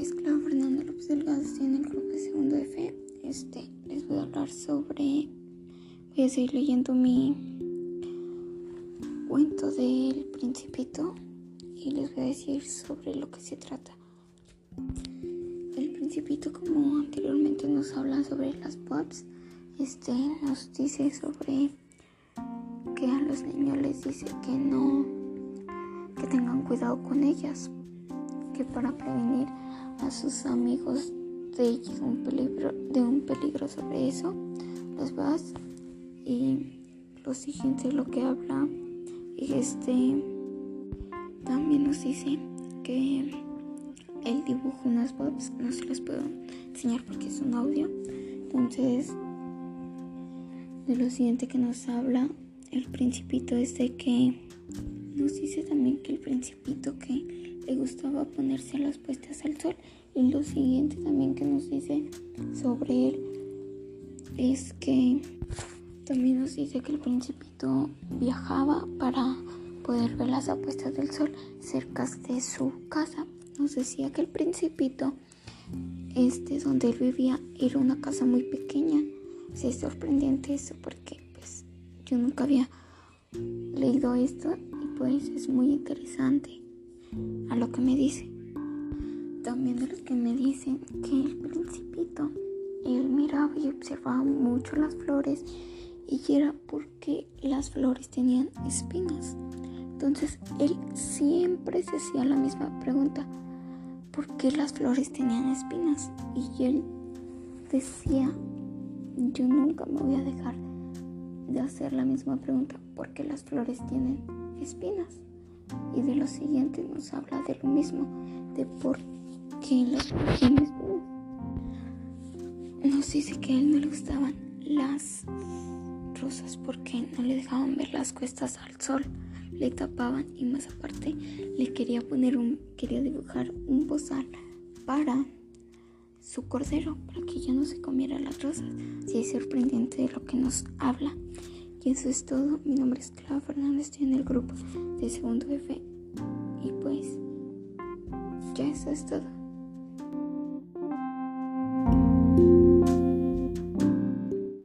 esclavo Fernando López Delgado, estoy en el grupo de segundo de fe. Este, les voy a hablar sobre. Voy a seguir leyendo mi cuento del Principito y les voy a decir sobre lo que se trata. El Principito, como anteriormente nos habla sobre las POPs, este nos dice sobre que a los niños les dice que no, que tengan cuidado con ellas para prevenir a sus amigos de un peligro, de un peligro sobre eso, los vas y lo siguiente lo que habla este también nos dice que él dibuja unas bobs, no se las puedo enseñar porque es un audio. Entonces, de lo siguiente que nos habla el principito es de que nos dice también que el principito que le gustaba ponerse las puestas al sol. Y lo siguiente también que nos dice sobre él es que también nos dice que el principito viajaba para poder ver las apuestas del sol cerca de su casa. Nos decía que el principito, este donde él vivía, era una casa muy pequeña. Sí, es sorprendente eso porque pues yo nunca había leído esto pues es muy interesante a lo que me dice. También de lo que me dicen que el principito, él miraba y observaba mucho las flores y era porque las flores tenían espinas. Entonces él siempre se hacía la misma pregunta, ¿por qué las flores tenían espinas? Y él decía, yo nunca me voy a dejar de hacer la misma pregunta, ¿por qué las flores tienen espinas? Y de lo siguiente nos habla de lo mismo, de por qué las flores tienen espinas. Nos dice que a él no le gustaban las rosas porque no le dejaban ver las cuestas al sol le tapaban y más aparte le quería poner un, quería dibujar un bozal para su cordero, para que ya no se comiera las rosas. Sí, es sorprendente de lo que nos habla. Y eso es todo. Mi nombre es Clara Fernández, estoy en el grupo de segundo F. Y pues, ya eso es todo.